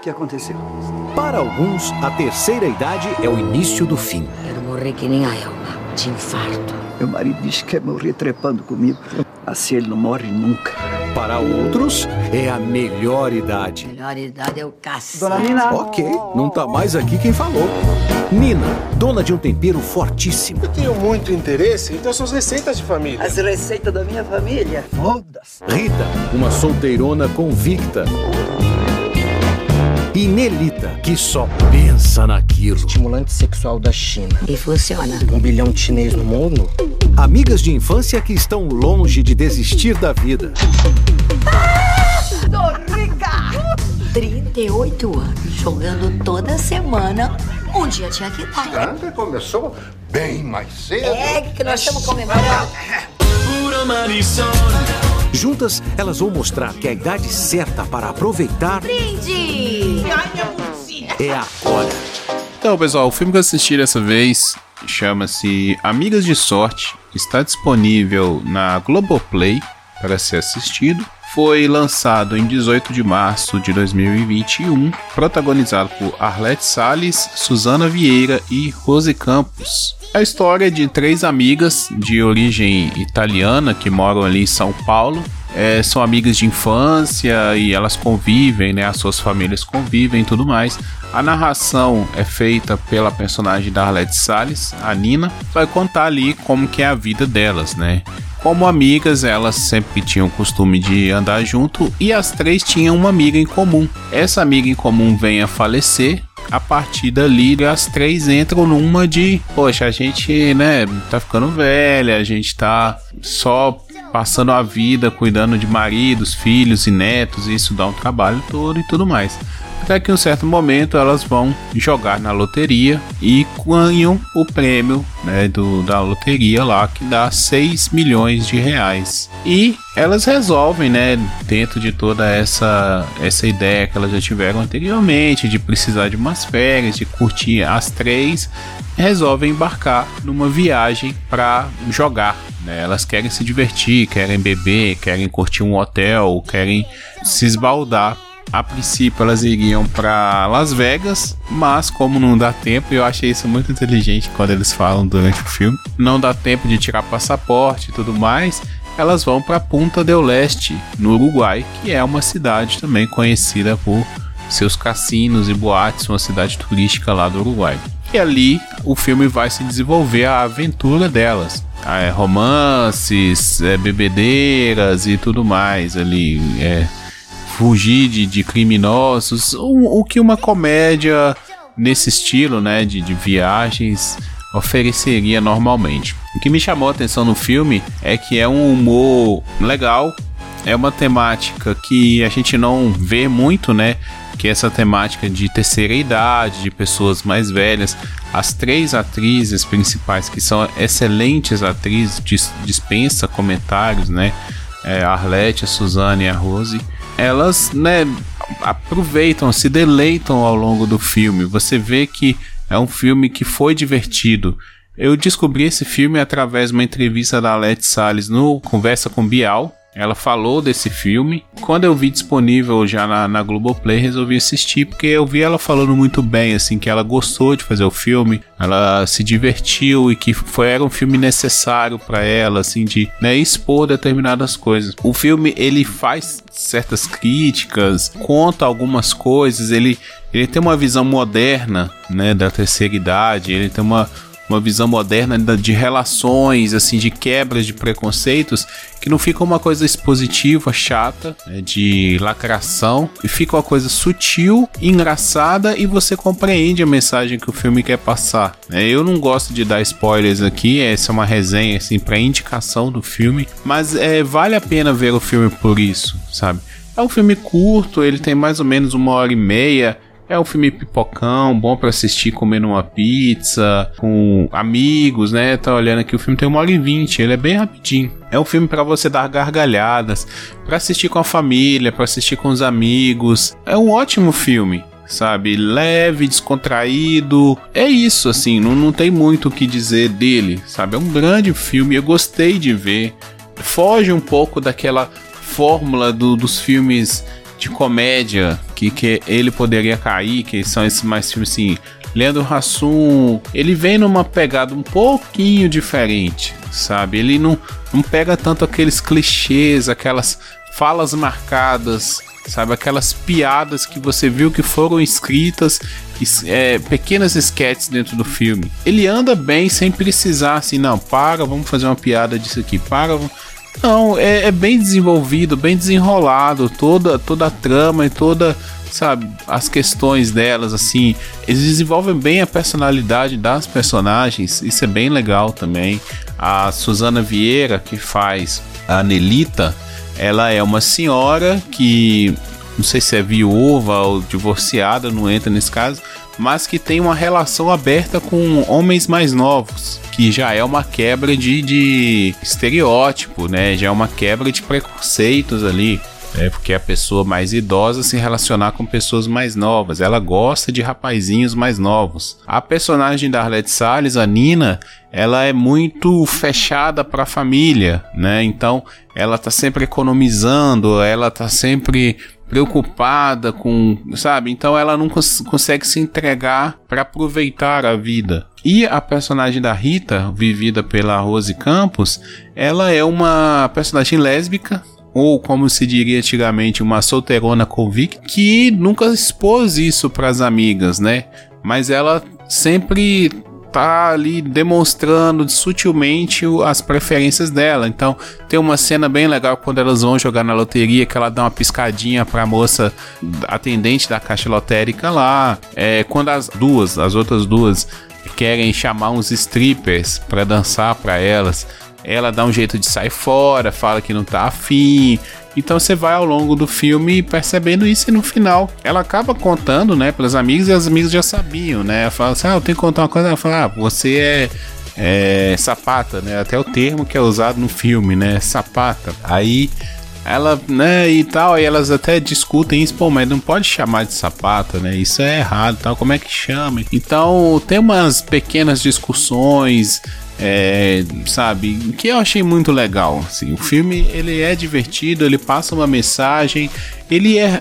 O que aconteceu? Para alguns, a terceira idade é o início do fim. Quero morrer que nem a Elma, de infarto. Meu marido disse que quer morrer trepando comigo. Assim ele não morre nunca. Para outros, é a melhor idade. Melhor idade é o cacete. Dona Nina. Ok, não tá mais aqui quem falou. Nina, dona de um tempero fortíssimo. Eu tenho muito interesse em ter suas receitas de família. As receitas da minha família. Foda-se. Rita, uma solteirona convicta. E Nelita, que só pensa naquilo. Estimulante sexual da China. E funciona. Um bilhão de chinês no mundo? Amigas de infância que estão longe de desistir da vida. Tô rica! 38 anos, jogando toda semana. Um dia tinha que estar. Grande começou bem mais cedo. É que nós estamos comemorando. Juntas, elas vão mostrar que a idade certa para aproveitar Brinde! É agora. Então, pessoal, o filme que eu assisti dessa vez chama-se Amigas de Sorte. Está disponível na Globoplay para ser assistido. Foi lançado em 18 de março de 2021, protagonizado por Arlette Salles, Susana Vieira e Rose Campos. A história é de três amigas de origem italiana que moram ali em São Paulo. É, são amigas de infância e elas convivem, né? As suas famílias convivem e tudo mais. A narração é feita pela personagem da Arlette Salles, a Nina. Vai contar ali como que é a vida delas, né? Como amigas, elas sempre tinham o costume de andar junto e as três tinham uma amiga em comum. Essa amiga em comum vem a falecer. A partir dali, as três entram numa de, poxa, a gente, né, tá ficando velha, a gente tá só passando a vida cuidando de maridos, filhos e netos, e isso dá um trabalho todo e tudo mais. Até que em um certo momento elas vão jogar na loteria e ganham o prêmio né, do, da loteria lá, que dá 6 milhões de reais. E elas resolvem, né, dentro de toda essa, essa ideia que elas já tiveram anteriormente, de precisar de umas férias, de curtir as três, resolvem embarcar numa viagem para jogar. Né? Elas querem se divertir, querem beber, querem curtir um hotel, querem se esbaldar a princípio elas iriam para Las Vegas, mas como não dá tempo, eu achei isso muito inteligente quando eles falam durante o filme, não dá tempo de tirar passaporte e tudo mais, elas vão para Punta del Leste, no Uruguai, que é uma cidade também conhecida por seus cassinos e boates, uma cidade turística lá do Uruguai. E ali o filme vai se desenvolver a aventura delas. É, romances, é, bebedeiras e tudo mais ali. É, fugir de, de criminosos, o, o, que uma comédia nesse estilo, né, de, de viagens ofereceria normalmente. O que me chamou a atenção no filme é que é um humor legal, é uma temática que a gente não vê muito, né? Que é essa temática de terceira idade, de pessoas mais velhas. As três atrizes principais, que são excelentes atrizes, dispensa comentários, né? É, a Arlette, a Suzane e a Rose elas, né, aproveitam, se deleitam ao longo do filme. Você vê que é um filme que foi divertido. Eu descobri esse filme através de uma entrevista da Alete Salles no Conversa com Bial. Ela falou desse filme. Quando eu vi disponível já na, na Globoplay, resolvi assistir, porque eu vi ela falando muito bem, assim, que ela gostou de fazer o filme, ela se divertiu e que foi, era um filme necessário para ela, assim, de né, expor determinadas coisas. O filme, ele faz certas críticas, conta algumas coisas, ele, ele tem uma visão moderna, né, da terceira idade, ele tem uma uma visão moderna de relações, assim, de quebras de preconceitos, que não fica uma coisa expositiva, chata, né, de lacração, e fica uma coisa sutil, engraçada e você compreende a mensagem que o filme quer passar. Né. Eu não gosto de dar spoilers aqui, essa é uma resenha assim para indicação do filme, mas é, vale a pena ver o filme por isso, sabe? É um filme curto, ele tem mais ou menos uma hora e meia. É um filme pipocão, bom para assistir comendo uma pizza, com amigos, né? Tá olhando aqui, o filme tem uma hora e vinte, ele é bem rapidinho. É um filme para você dar gargalhadas, para assistir com a família, para assistir com os amigos. É um ótimo filme sabe? Leve, descontraído. É isso, assim, não, não tem muito o que dizer dele, sabe? É um grande filme, eu gostei de ver. Foge um pouco daquela fórmula do, dos filmes de comédia que, que ele poderia cair, que são esses mais filmes assim. Leandro Hassum, ele vem numa pegada um pouquinho diferente, sabe? Ele não, não pega tanto aqueles clichês, aquelas falas marcadas, sabe? Aquelas piadas que você viu que foram escritas, é, pequenas sketches dentro do filme. Ele anda bem sem precisar assim, não, para, vamos fazer uma piada disso aqui, para, vamos não, é, é, bem desenvolvido, bem desenrolado, toda, toda a trama e toda, sabe, as questões delas, assim. Eles desenvolvem bem a personalidade das personagens, isso é bem legal também. A Susana Vieira, que faz a Nelita, ela é uma senhora que, não sei se é viúva ou divorciada, não entra nesse caso, mas que tem uma relação aberta com homens mais novos que já é uma quebra de, de estereótipo, né? Já é uma quebra de preconceitos ali. É porque a pessoa mais idosa se relacionar com pessoas mais novas. Ela gosta de rapazinhos mais novos. A personagem da Arlette Salles, a Nina, ela é muito fechada para a família, né? Então, ela tá sempre economizando, ela tá sempre preocupada com, sabe? Então ela não cons consegue se entregar para aproveitar a vida. E a personagem da Rita, vivida pela Rose Campos, ela é uma personagem lésbica, ou como se diria antigamente, uma solteirona convicta, que nunca expôs isso para as amigas, né? Mas ela sempre tá ali demonstrando sutilmente as preferências dela. Então, tem uma cena bem legal quando elas vão jogar na loteria, que ela dá uma piscadinha pra moça atendente da caixa lotérica lá. É, quando as duas, as outras duas, querem chamar uns strippers para dançar para elas, ela dá um jeito de sair fora, fala que não tá afim. Então você vai ao longo do filme percebendo isso e no final ela acaba contando, né, para os amigos e as amigas já sabiam, né? Ela fala assim: "Ah, eu tenho que contar uma coisa". Ela fala: "Ah, você é é, sapata, né? Até o termo que é usado no filme, né? Sapata. Aí ela, né, e tal, aí elas até discutem isso, pô, mas não pode chamar de sapata, né? Isso é errado, tal, como é que chama? Então, tem umas pequenas discussões, é, sabe, que eu achei muito legal, assim. O filme, ele é divertido, ele passa uma mensagem, ele é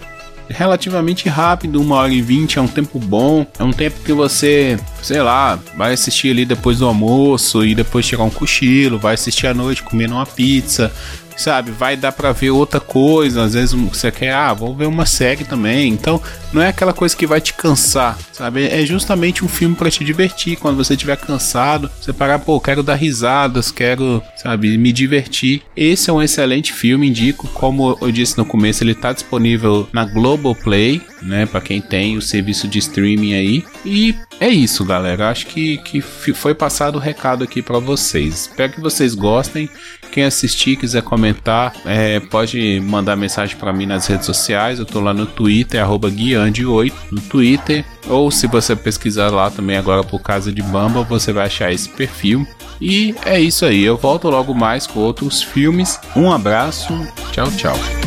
relativamente rápido, uma hora e vinte, é um tempo bom, é um tempo que você, sei lá, vai assistir ali depois do almoço e depois tirar um cochilo, vai assistir à noite comendo uma pizza, sabe? Vai dar para ver outra coisa. Às vezes você quer, ah, vou ver uma série também. Então, não é aquela coisa que vai te cansar, sabe? É justamente um filme para te divertir. Quando você estiver cansado, você parar, pô, quero dar risadas, quero, sabe, me divertir. Esse é um excelente filme, indico. Como eu disse no começo, ele tá disponível na Globoplay, né? Para quem tem o serviço de streaming aí. E é isso, galera. Acho que, que foi passado o recado aqui para vocês. Espero que vocês gostem. Quem assistir, quiser comentar, é, pode mandar mensagem para mim nas redes sociais. Eu tô lá no Twitter, guiande8 no Twitter. Ou se você pesquisar lá também agora por Casa de Bamba, você vai achar esse perfil. E é isso aí. Eu volto logo mais com outros filmes. Um abraço. Tchau, tchau.